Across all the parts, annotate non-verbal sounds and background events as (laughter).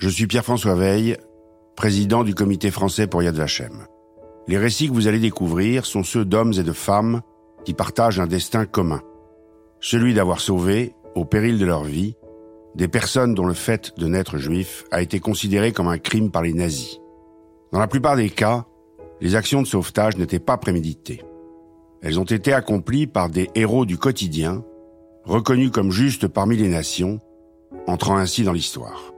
Je suis Pierre-François Veil, président du comité français pour Yad Vashem. Les récits que vous allez découvrir sont ceux d'hommes et de femmes qui partagent un destin commun. Celui d'avoir sauvé, au péril de leur vie, des personnes dont le fait de naître juif a été considéré comme un crime par les nazis. Dans la plupart des cas, les actions de sauvetage n'étaient pas préméditées. Elles ont été accomplies par des héros du quotidien, reconnus comme justes parmi les nations, entrant ainsi dans l'histoire.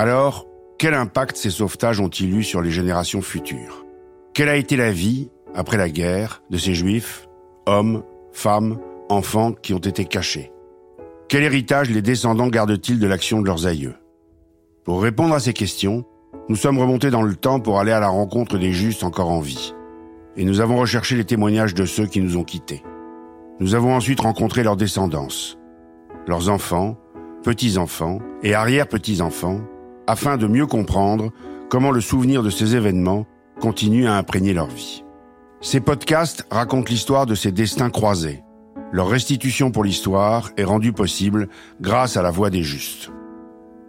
Alors, quel impact ces sauvetages ont-ils eu sur les générations futures? Quelle a été la vie, après la guerre, de ces juifs, hommes, femmes, enfants qui ont été cachés? Quel héritage les descendants gardent-ils de l'action de leurs aïeux? Pour répondre à ces questions, nous sommes remontés dans le temps pour aller à la rencontre des justes encore en vie. Et nous avons recherché les témoignages de ceux qui nous ont quittés. Nous avons ensuite rencontré leurs descendants, leurs enfants, petits-enfants et arrière-petits-enfants, afin de mieux comprendre comment le souvenir de ces événements continue à imprégner leur vie. Ces podcasts racontent l'histoire de ces destins croisés. Leur restitution pour l'histoire est rendue possible grâce à la voix des justes.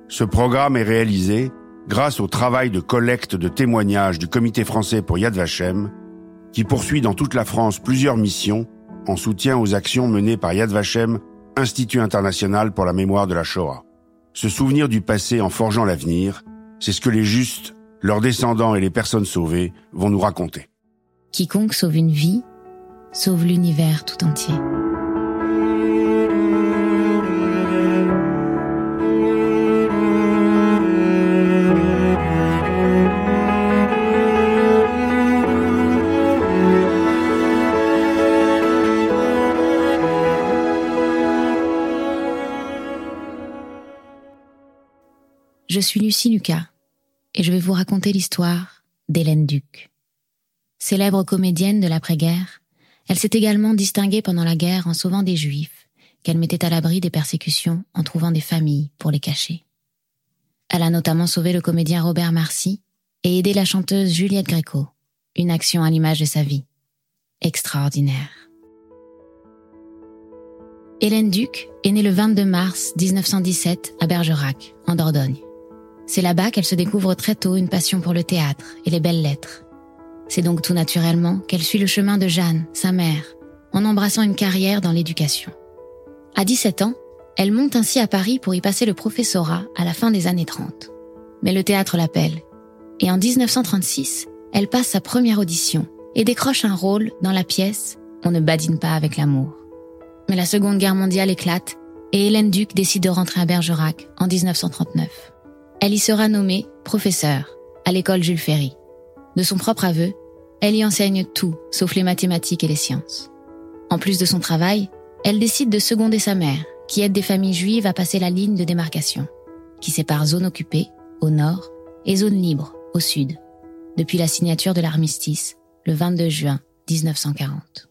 Ce programme est réalisé grâce au travail de collecte de témoignages du Comité français pour Yad Vashem, qui poursuit dans toute la France plusieurs missions en soutien aux actions menées par Yad Vashem, Institut international pour la mémoire de la Shoah. Se souvenir du passé en forgeant l'avenir, c'est ce que les justes, leurs descendants et les personnes sauvées vont nous raconter. Quiconque sauve une vie, sauve l'univers tout entier. Je suis Lucie Lucas et je vais vous raconter l'histoire d'Hélène Duc. Célèbre comédienne de l'après-guerre, elle s'est également distinguée pendant la guerre en sauvant des juifs qu'elle mettait à l'abri des persécutions en trouvant des familles pour les cacher. Elle a notamment sauvé le comédien Robert Marcy et aidé la chanteuse Juliette Gréco, une action à l'image de sa vie. Extraordinaire. Hélène Duc est née le 22 mars 1917 à Bergerac, en Dordogne. C'est là-bas qu'elle se découvre très tôt une passion pour le théâtre et les belles lettres. C'est donc tout naturellement qu'elle suit le chemin de Jeanne, sa mère, en embrassant une carrière dans l'éducation. À 17 ans, elle monte ainsi à Paris pour y passer le professorat à la fin des années 30. Mais le théâtre l'appelle. Et en 1936, elle passe sa première audition et décroche un rôle dans la pièce On ne badine pas avec l'amour. Mais la Seconde Guerre mondiale éclate et Hélène Duc décide de rentrer à Bergerac en 1939. Elle y sera nommée professeure à l'école Jules Ferry. De son propre aveu, elle y enseigne tout sauf les mathématiques et les sciences. En plus de son travail, elle décide de seconder sa mère, qui aide des familles juives à passer la ligne de démarcation, qui sépare zone occupée, au nord, et zone libre, au sud, depuis la signature de l'armistice, le 22 juin 1940.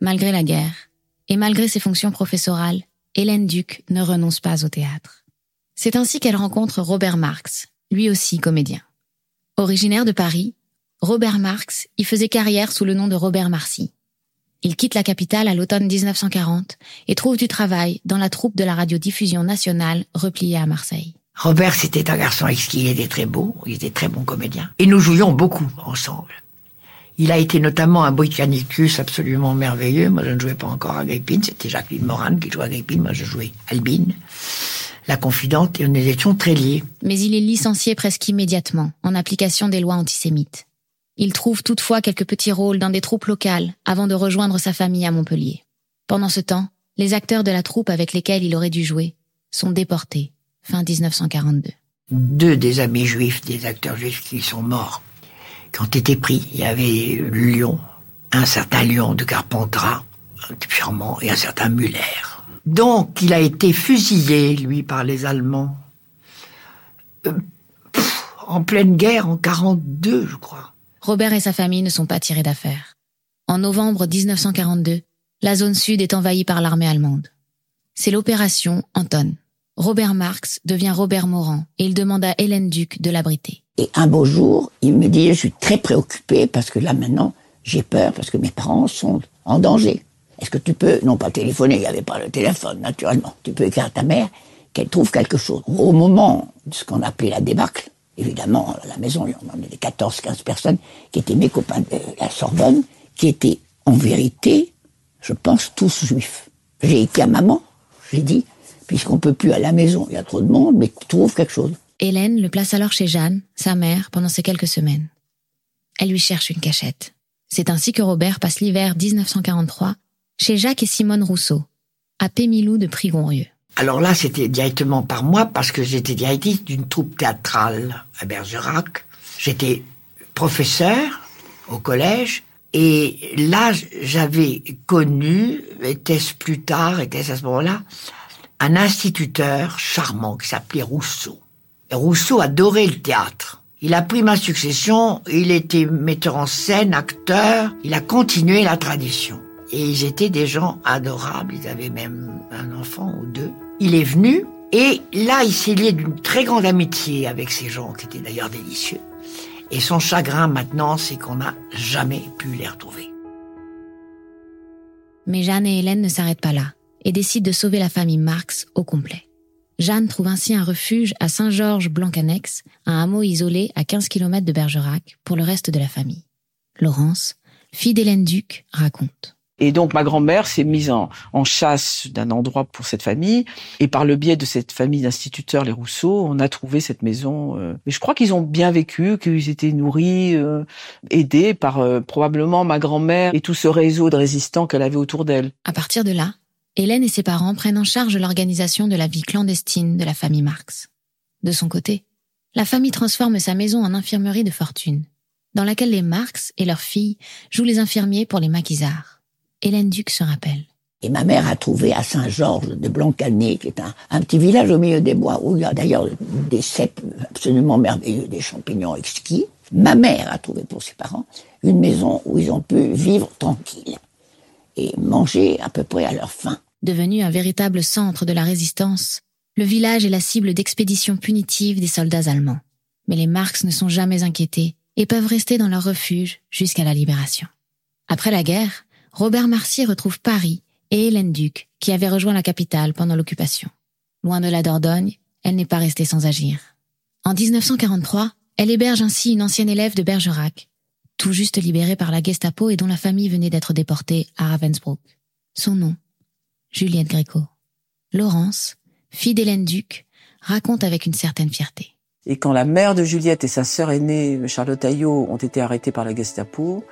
Malgré la guerre, et malgré ses fonctions professorales, Hélène Duc ne renonce pas au théâtre. C'est ainsi qu'elle rencontre Robert Marx, lui aussi comédien. Originaire de Paris, Robert Marx y faisait carrière sous le nom de Robert Marcy. Il quitte la capitale à l'automne 1940 et trouve du travail dans la troupe de la radiodiffusion nationale repliée à Marseille. Robert, c'était un garçon exquis, il était très beau, il était très bon comédien. Et nous jouions beaucoup ensemble. Il a été notamment un Britannicus absolument merveilleux. Moi, je ne jouais pas encore Agrippine, c'était Jacqueline Moran qui jouait Agrippine, moi je jouais Albine la confidente et nous étions très liés. Mais il est licencié presque immédiatement, en application des lois antisémites. Il trouve toutefois quelques petits rôles dans des troupes locales avant de rejoindre sa famille à Montpellier. Pendant ce temps, les acteurs de la troupe avec lesquels il aurait dû jouer sont déportés, fin 1942. Deux des amis juifs, des acteurs juifs qui sont morts, qui ont été pris. Il y avait Lyon, un certain Lyon de Carpentras, purement, et un certain Muller. Donc, il a été fusillé, lui, par les Allemands. Euh, en pleine guerre, en 42, je crois. Robert et sa famille ne sont pas tirés d'affaire. En novembre 1942, la zone sud est envahie par l'armée allemande. C'est l'opération Anton. Robert Marx devient Robert Morand et il demande à Hélène Duc de l'abriter. Et un beau jour, il me dit, je suis très préoccupé parce que là maintenant, j'ai peur parce que mes parents sont en danger. Est-ce que tu peux, non pas téléphoner, il n'y avait pas le téléphone, naturellement, tu peux écrire à ta mère qu'elle trouve quelque chose. Au moment de ce qu'on appelait la débâcle, évidemment, à la maison, il y en avait 14, 15 personnes qui étaient mes copains de la Sorbonne, qui étaient en vérité, je pense, tous juifs. J'ai écrit à maman, j'ai dit, puisqu'on peut plus à la maison, il y a trop de monde, mais trouve quelque chose. Hélène le place alors chez Jeanne, sa mère, pendant ces quelques semaines. Elle lui cherche une cachette. C'est ainsi que Robert passe l'hiver 1943 chez Jacques et Simone Rousseau, à Pémilou de Prigonrieux. Alors là, c'était directement par moi parce que j'étais directrice d'une troupe théâtrale à Bergerac. J'étais professeur au collège et là, j'avais connu, était-ce plus tard, était-ce à ce moment-là, un instituteur charmant qui s'appelait Rousseau. Rousseau adorait le théâtre. Il a pris ma succession, il était metteur en scène, acteur, il a continué la tradition. Et ils étaient des gens adorables, ils avaient même un enfant ou deux. Il est venu, et là il s'est lié d'une très grande amitié avec ces gens, qui étaient d'ailleurs délicieux. Et son chagrin maintenant, c'est qu'on n'a jamais pu les retrouver. Mais Jeanne et Hélène ne s'arrêtent pas là, et décident de sauver la famille Marx au complet. Jeanne trouve ainsi un refuge à Saint-Georges-Blancanex, un hameau isolé à 15 km de Bergerac, pour le reste de la famille. Laurence, fille d'Hélène Duc, raconte. Et donc ma grand-mère s'est mise en, chasse d'un endroit pour cette famille. Et par le biais de cette famille d'instituteurs, les Rousseau, on a trouvé cette maison. Euh. Mais je crois qu'ils ont bien vécu, qu'ils étaient nourris, euh, aidés par euh, probablement ma grand-mère et tout ce réseau de résistants qu'elle avait autour d'elle. À partir de là, Hélène et ses parents prennent en charge l'organisation de la vie clandestine de la famille Marx. De son côté, la famille transforme sa maison en infirmerie de fortune, dans laquelle les Marx et leurs filles jouent les infirmiers pour les maquisards. Hélène Duc se rappelle. Et ma mère a trouvé à Saint-Georges de Blancanet, qui est un, petit village au milieu des bois, où il y a d'ailleurs des cèpes absolument merveilleux, des champignons exquis. Ma mère a trouvé pour ses parents une maison où ils ont pu vivre tranquilles et manger à peu près à leur faim. Devenu un véritable centre de la résistance, le village est la cible d'expéditions punitives des soldats allemands. Mais les Marx ne sont jamais inquiétés et peuvent rester dans leur refuge jusqu'à la libération. Après la guerre, Robert Marcier retrouve Paris et Hélène Duc, qui avait rejoint la capitale pendant l'occupation. Loin de la Dordogne, elle n'est pas restée sans agir. En 1943, elle héberge ainsi une ancienne élève de Bergerac, tout juste libérée par la Gestapo et dont la famille venait d'être déportée à Ravensbrück. Son nom, Juliette Gréco. Laurence, fille d'Hélène Duc, raconte avec une certaine fierté. Et quand la mère de Juliette et sa sœur aînée, Charlotte Ayot, ont été arrêtées par la Gestapo,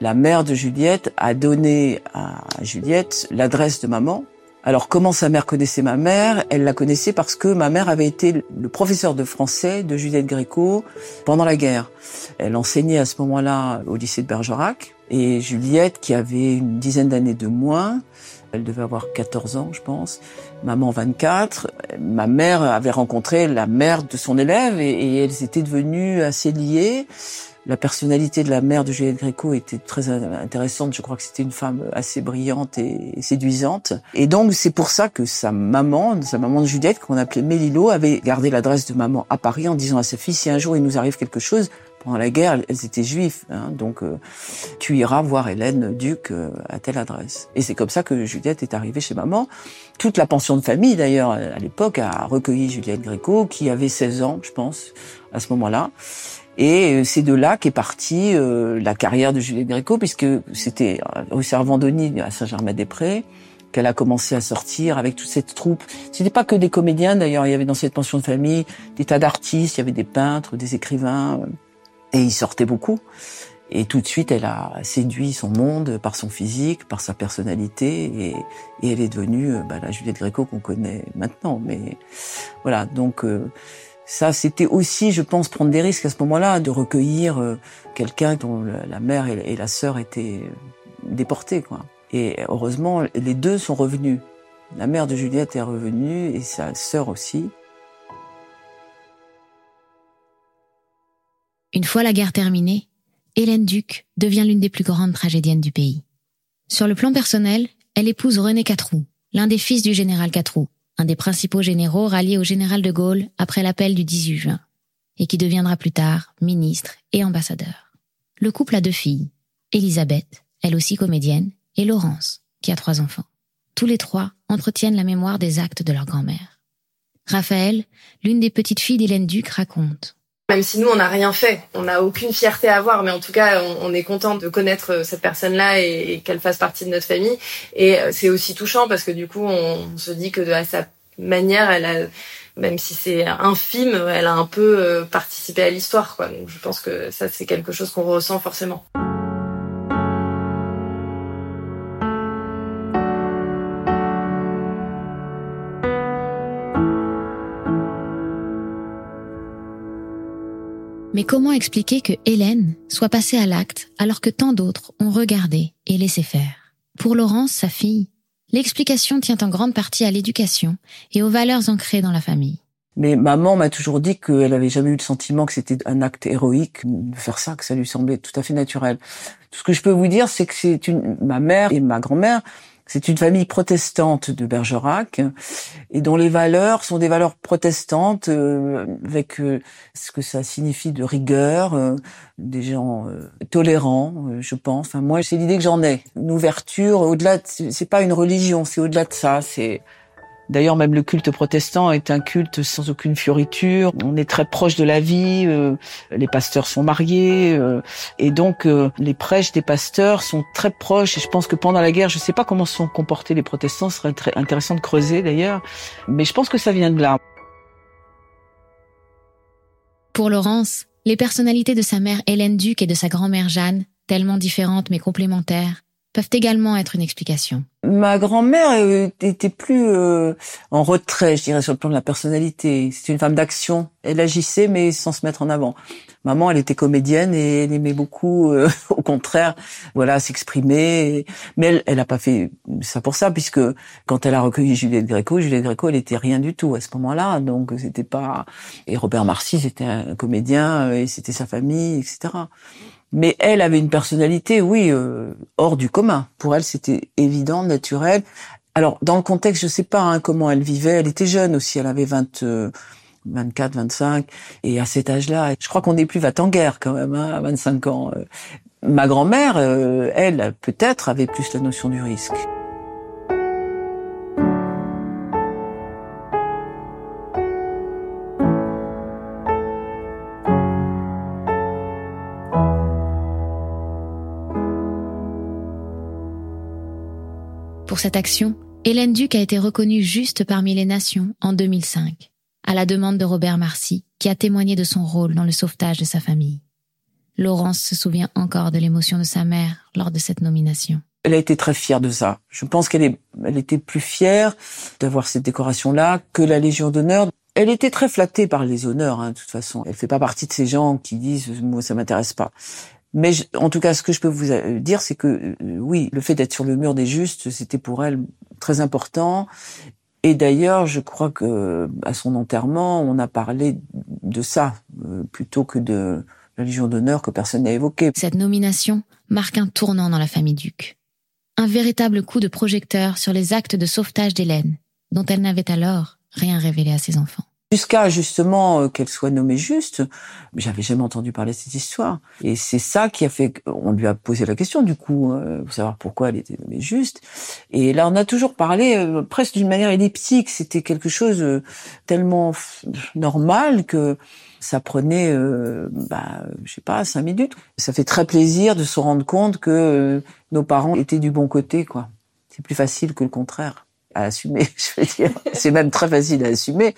la mère de Juliette a donné à Juliette l'adresse de maman. Alors comment sa mère connaissait ma mère? Elle la connaissait parce que ma mère avait été le professeur de français de Juliette Gréco pendant la guerre. Elle enseignait à ce moment-là au lycée de Bergerac. Et Juliette, qui avait une dizaine d'années de moins, elle devait avoir 14 ans, je pense. Maman 24. Ma mère avait rencontré la mère de son élève et, elles étaient devenues assez liées. La personnalité de la mère de Juliette Gréco était très intéressante. Je crois que c'était une femme assez brillante et séduisante. Et donc, c'est pour ça que sa maman, sa maman de Juliette, qu'on appelait Mélilo, avait gardé l'adresse de maman à Paris en disant à sa fille, si un jour il nous arrive quelque chose, pendant la guerre, elles étaient juives, hein, donc euh, tu iras voir Hélène Duc euh, à telle adresse. Et c'est comme ça que Juliette est arrivée chez maman. Toute la pension de famille, d'ailleurs, à l'époque, a recueilli Juliette Gréco, qui avait 16 ans, je pense, à ce moment-là. Et euh, c'est de là qu'est partie la carrière de Juliette Gréco, puisque c'était au Servandoni, à Saint-Germain-des-Prés, qu'elle a commencé à sortir avec toute cette troupe. C'était pas que des comédiens, d'ailleurs, il y avait dans cette pension de famille des tas d'artistes, il y avait des peintres, des écrivains. Et il sortait beaucoup. Et tout de suite, elle a séduit son monde par son physique, par sa personnalité, et, et elle est devenue euh, bah, la Juliette Gréco qu'on connaît maintenant. Mais voilà, donc euh, ça, c'était aussi, je pense, prendre des risques à ce moment-là, de recueillir euh, quelqu'un dont la mère et la sœur étaient déportées, quoi. Et heureusement, les deux sont revenus. La mère de Juliette est revenue et sa sœur aussi. Une fois la guerre terminée, Hélène Duc devient l'une des plus grandes tragédiennes du pays. Sur le plan personnel, elle épouse René Catroux, l'un des fils du général Catroux, un des principaux généraux ralliés au général de Gaulle après l'appel du 18 juin, et qui deviendra plus tard ministre et ambassadeur. Le couple a deux filles, Elisabeth, elle aussi comédienne, et Laurence, qui a trois enfants. Tous les trois entretiennent la mémoire des actes de leur grand-mère. Raphaël, l'une des petites filles d'Hélène Duc, raconte. Même si nous, on n'a rien fait, on n'a aucune fierté à avoir, mais en tout cas, on, est content de connaître euh, cette personne-là et, qu'elle fasse partie de notre famille. Et euh, c'est aussi touchant parce que du coup, on, se dit que de sa manière, elle a, même si c'est infime, elle a un peu euh, participé à l'histoire. Donc je pense que ça, c'est quelque chose qu'on ressent forcément. Comment expliquer que Hélène soit passée à l'acte alors que tant d'autres ont regardé et laissé faire? Pour Laurence, sa fille, l'explication tient en grande partie à l'éducation et aux valeurs ancrées dans la famille. Mais maman m'a toujours dit qu'elle avait jamais eu le sentiment que c'était un acte héroïque de faire ça, que ça lui semblait tout à fait naturel. Ce que je peux vous dire, c'est que c'est ma mère et ma grand-mère c'est une famille protestante de Bergerac et dont les valeurs sont des valeurs protestantes euh, avec euh, ce que ça signifie de rigueur, euh, des gens tolérants, je pense. Enfin, moi, c'est l'idée que j'en ai. Une ouverture au-delà. C'est pas une religion, c'est au-delà de ça. C'est D'ailleurs, même le culte protestant est un culte sans aucune fioriture. On est très proche de la vie. Euh, les pasteurs sont mariés, euh, et donc euh, les prêches des pasteurs sont très proches. Et je pense que pendant la guerre, je ne sais pas comment se sont comportés les protestants. Ce serait très intéressant de creuser d'ailleurs, mais je pense que ça vient de là. Pour Laurence, les personnalités de sa mère Hélène Duc et de sa grand-mère Jeanne, tellement différentes mais complémentaires, peuvent également être une explication. Ma grand-mère euh, était plus euh, en retrait, je dirais, sur le plan de la personnalité. C'est une femme d'action. Elle agissait, mais sans se mettre en avant. Maman, elle était comédienne et elle aimait beaucoup, euh, (laughs) au contraire, voilà, s'exprimer. Mais elle, n'a pas fait ça pour ça, puisque quand elle a recueilli Juliette Gréco, Juliette Gréco, elle était rien du tout à ce moment-là. Donc c'était pas. Et Robert Marcy, c'était un comédien et c'était sa famille, etc. Mais elle avait une personnalité, oui, euh, hors du commun. Pour elle, c'était évident, naturel. Alors, dans le contexte, je sais pas hein, comment elle vivait. Elle était jeune aussi. Elle avait 20, 24, 25. Et à cet âge-là, je crois qu'on n'est plus va en guerre quand même, hein, à 25 ans. Euh. Ma grand-mère, euh, elle, peut-être, avait plus la notion du risque. Pour cette action, Hélène Duc a été reconnue juste parmi les nations en 2005, à la demande de Robert Marcy, qui a témoigné de son rôle dans le sauvetage de sa famille. Laurence se souvient encore de l'émotion de sa mère lors de cette nomination. Elle a été très fière de ça. Je pense qu'elle elle était plus fière d'avoir cette décoration-là que la Légion d'honneur. Elle était très flattée par les honneurs, hein, de toute façon. Elle fait pas partie de ces gens qui disent moi ça m'intéresse pas. Mais en tout cas, ce que je peux vous euh, dire, c'est que euh, oui, le fait d'être sur le mur des justes, c'était pour elle très important. Et d'ailleurs, je crois que à son enterrement, on a parlé de ça euh, plutôt que de la Légion d'honneur que personne n'a évoqué. Cette nomination marque un tournant dans la famille Duc. Un véritable coup de projecteur sur les actes de sauvetage d'Hélène, dont elle n'avait alors rien révélé à ses enfants. Jusqu'à justement euh, qu'elle soit nommée juste, j'avais jamais entendu parler de cette histoire. Et c'est ça qui a fait qu'on lui a posé la question du coup, euh, pour savoir pourquoi elle était nommée juste. Et là, on a toujours parlé euh, presque d'une manière elliptique. C'était quelque chose tellement normal que ça prenait, bah, je sais pas, cinq minutes. Ça fait très plaisir de se rendre compte que nos parents étaient du bon côté, quoi. C'est plus facile que le contraire à assumer, (laughs) je veux dire. C'est même très facile à assumer.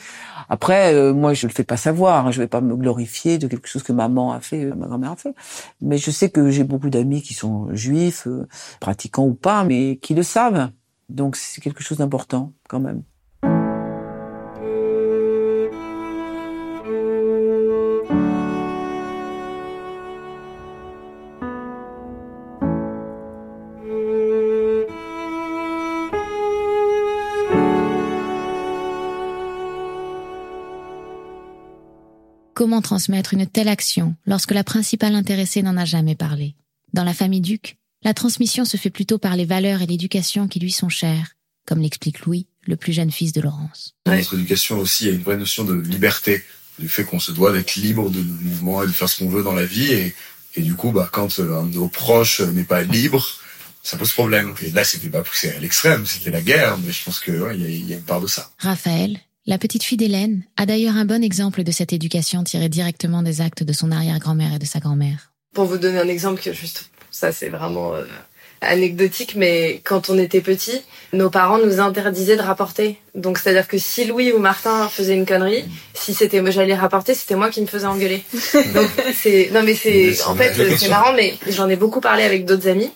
Après, euh, moi, je le fais pas savoir. Hein. Je vais pas me glorifier de quelque chose que maman a fait, euh, ma grand-mère a fait. Mais je sais que j'ai beaucoup d'amis qui sont juifs, euh, pratiquants ou pas, mais qui le savent. Donc c'est quelque chose d'important quand même. Comment transmettre une telle action lorsque la principale intéressée n'en a jamais parlé? Dans la famille Duc, la transmission se fait plutôt par les valeurs et l'éducation qui lui sont chères, comme l'explique Louis, le plus jeune fils de Laurence. Dans notre éducation aussi, il y a une vraie notion de liberté, du fait qu'on se doit d'être libre de mouvement et de faire ce qu'on veut dans la vie. Et, et du coup, bah, quand un de nos proches n'est pas libre, ça pose problème. Et là, c'était pas poussé à l'extrême, c'était la guerre, mais je pense qu'il ouais, y, y, a une part de ça. Raphaël, La petite fille d'Hélène a d'ailleurs un bon exemple de cette éducation tirée directement des actes de son arrière-grand-mère et de sa grand-mère. Pour vous donner un exemple que juste, ça c'est vraiment euh, anecdotique, mais quand on était petit, nos parents nous interdisaient de rapporter. Donc c'est-à-dire que si Louis ou Martin faisaient une connerie, si c'était moi j'allais rapporter, c'était moi qui me faisais engueuler. (laughs) Donc c'est non mais c'est en fait c'est marrant, mais j'en ai beaucoup parlé avec d'autres amis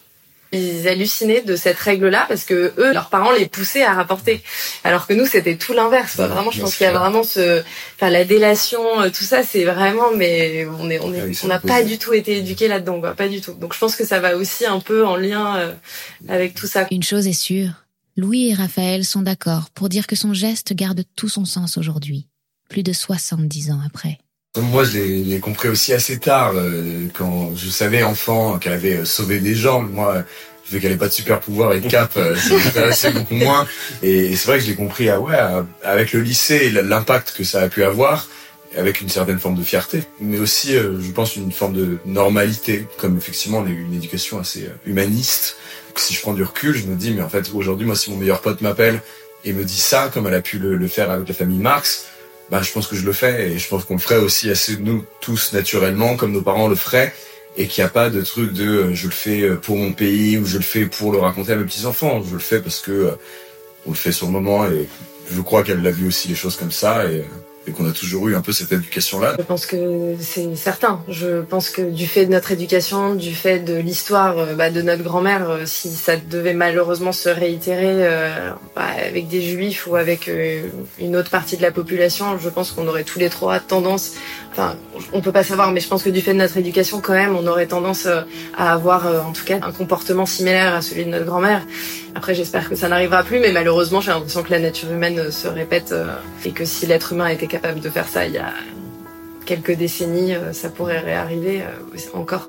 ils hallucinaient de cette règle-là parce que eux, leurs parents les poussaient à rapporter, alors que nous c'était tout l'inverse. vraiment, je pense qu'il y a vraiment ce, enfin la délation, euh, tout ça, c'est vraiment, mais on est, on est, ah on n'a pas du tout été éduqués là-dedans, quoi, pas du tout. Donc je pense que ça va aussi un peu en lien euh, avec tout ça. Une chose est sûre, Louis et Raphaël sont d'accord pour dire que son geste garde tout son sens aujourd'hui, plus de 70 ans après. Moi, je l'ai compris aussi assez tard, euh, quand je savais enfant qu'elle avait euh, sauvé des gens. Moi, vu qu'elle n'avait pas de super pouvoir et de cap, euh, m'intéressait beaucoup moins. Et c'est vrai que je l'ai compris, ah ouais, avec le lycée, l'impact que ça a pu avoir, avec une certaine forme de fierté, mais aussi, je pense, une forme de normalité, comme effectivement on a eu une éducation assez humaniste. Si je prends du recul, je me dis, mais en fait, aujourd'hui, moi, si mon meilleur pote m'appelle et me dit ça, comme elle a pu le faire avec la famille Marx, bah, je pense que je le fais et je pense qu'on le ferait aussi assez nous tous naturellement comme nos parents le feraient et qu'il n'y a pas de truc de euh, je le fais euh, pour mon pays ou je le fais pour le raconter à mes petits enfants. Je le fais parce que euh, on le fait sur le moment et je crois qu'elle l'a vu aussi les choses comme ça et et qu'on a toujours eu un peu cette éducation-là. Je pense que c'est certain. Je pense que du fait de notre éducation, du fait de l'histoire euh, bah, de notre grand-mère, euh, si ça devait malheureusement se réitérer euh, bah, avec des juifs ou avec une autre partie de la population, je pense qu'on aurait tous les trois tendance, enfin on peut pas savoir, mais je pense que du fait de notre éducation quand même, on aurait tendance à avoir en tout cas un comportement similaire à celui de notre grand-mère. Après, j'espère que ça n'arrivera plus, mais malheureusement, j'ai l'impression que la nature humaine se répète et que si l'être humain était capable de faire ça il y a quelques décennies, euh, ça pourrait réarriver euh, encore.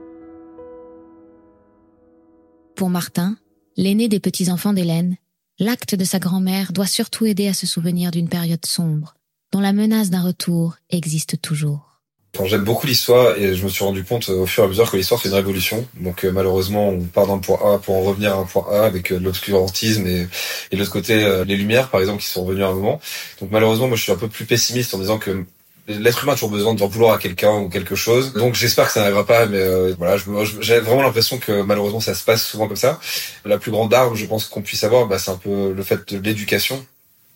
Pour Martin, l'aîné des petits-enfants d'Hélène, l'acte de sa grand-mère doit surtout aider à se souvenir d'une période sombre, dont la menace d'un retour existe toujours. J'aime beaucoup l'histoire et je me suis rendu compte euh, au fur et à mesure que l'histoire c'est une révolution. Donc euh, malheureusement on part d'un point A pour en revenir à un point A avec euh, l'obscurantisme et, et de l'autre côté les lumières par exemple qui sont revenues à un moment. Donc malheureusement moi je suis un peu plus pessimiste en disant que l'être humain a toujours besoin d'en vouloir à quelqu'un ou quelque chose. Donc j'espère que ça n'arrivera pas, mais voilà, j'ai vraiment l'impression que malheureusement ça se passe souvent comme ça. La plus grande arme, je pense qu'on puisse avoir, bah, c'est un peu le fait de l'éducation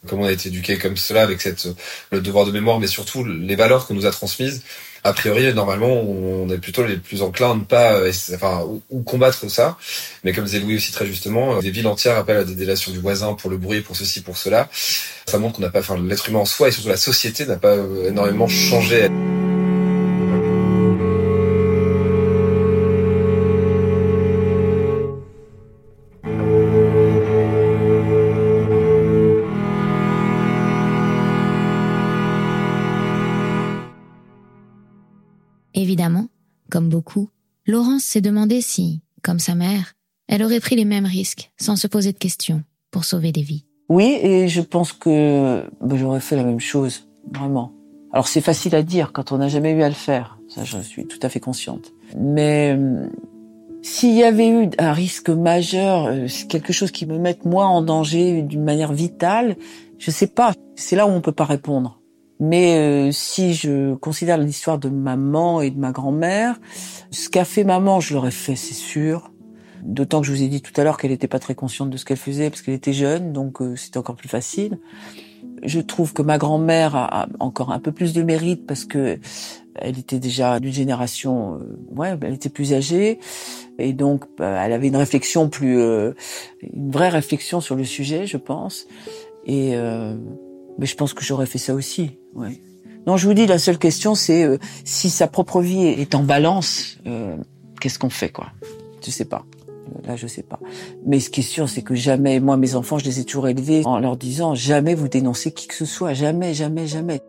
comme on a été éduqué comme cela avec cette le devoir de mémoire mais surtout les valeurs qu'on nous a transmises a priori normalement on est plutôt les plus enclins à ne pas euh, enfin ou, combattre ça. Mais comme disait Louis aussi très justement euh, des villes entières appellent à des délations du voisin pour le bruit pour ceci pour cela. Ça montre qu'on n'a pas enfin l'être humain en soi et surtout la société n'a pas euh, énormément changé beaucoup, Laurence s'est demandé si, comme sa mère, elle aurait pris les mêmes risques sans se poser de questions pour sauver des vies. Oui, et je pense que bah, j'aurais fait la même chose, vraiment. Alors c'est facile à dire quand on n'a jamais eu à le faire, ça je suis tout à fait consciente. Mais euh, s'il y avait eu un risque majeur, euh, quelque chose qui me mette moi en danger d'une manière vitale, je sais pas. C'est là où on peut pas répondre. Mais euh, si je considère l'histoire de maman et de ma grand-mère, ce qu'a fait maman, je l'aurais fait, c'est sûr. D'autant que je vous ai dit tout à l'heure qu'elle n'était pas très consciente de ce qu'elle faisait parce qu'elle était jeune, donc euh, c'était encore plus facile. Je trouve que ma grand-mère a, encore un peu plus de mérite parce que elle était déjà d'une génération, euh, ouais, elle était plus âgée et donc bah, elle avait une réflexion plus, une vraie réflexion sur le sujet, je pense. Et mais je pense que j'aurais fait ça aussi. Ouais. Non, je vous dis, la seule question, c'est euh, si sa propre vie est en balance, euh, qu'est-ce qu'on fait, quoi? Je sais pas. Là, je sais pas. Mais ce qui est sûr, c'est que jamais, moi, mes enfants, je les ai toujours élevés en leur disant jamais vous dénoncez qui que ce soit, jamais, jamais, jamais.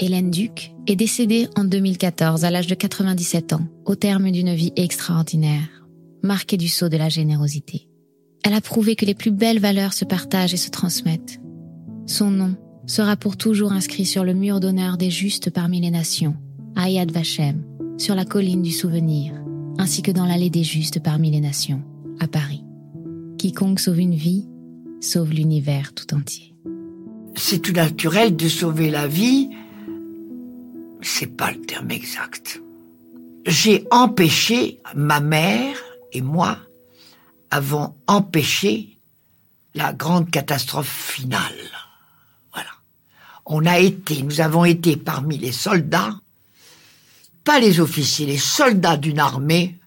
Hélène Duc est décédée en 2014 à l'âge de 97 ans, au terme d'une vie extraordinaire marquée du sceau de la générosité. Elle a prouvé que les plus belles valeurs se partagent et se transmettent. Son nom sera pour toujours inscrit sur le mur d'honneur des justes parmi les nations, à Yad Vashem, sur la colline du souvenir, ainsi que dans l'allée des justes parmi les nations, à Paris. Quiconque sauve une vie, sauve l'univers tout entier. C'est tout naturel de sauver la vie. C'est pas le terme exact. J'ai empêché, ma mère et moi avons empêché la grande catastrophe finale. Voilà. On a été, nous avons été parmi les soldats, pas les officiers, les soldats d'une armée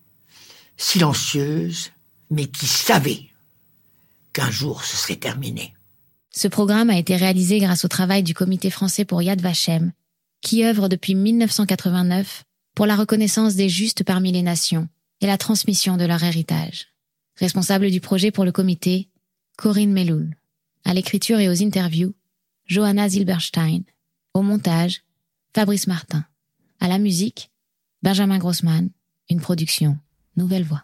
silencieuse, mais qui savaient qu'un jour ce serait terminé. Ce programme a été réalisé grâce au travail du Comité français pour Yad Vashem, qui œuvre depuis 1989 pour la reconnaissance des justes parmi les nations et la transmission de leur héritage. Responsable du projet pour le comité, Corinne Meloul. À l'écriture et aux interviews, Johanna Zilberstein. Au montage, Fabrice Martin. À la musique, Benjamin Grossman. Une production, Nouvelle Voix.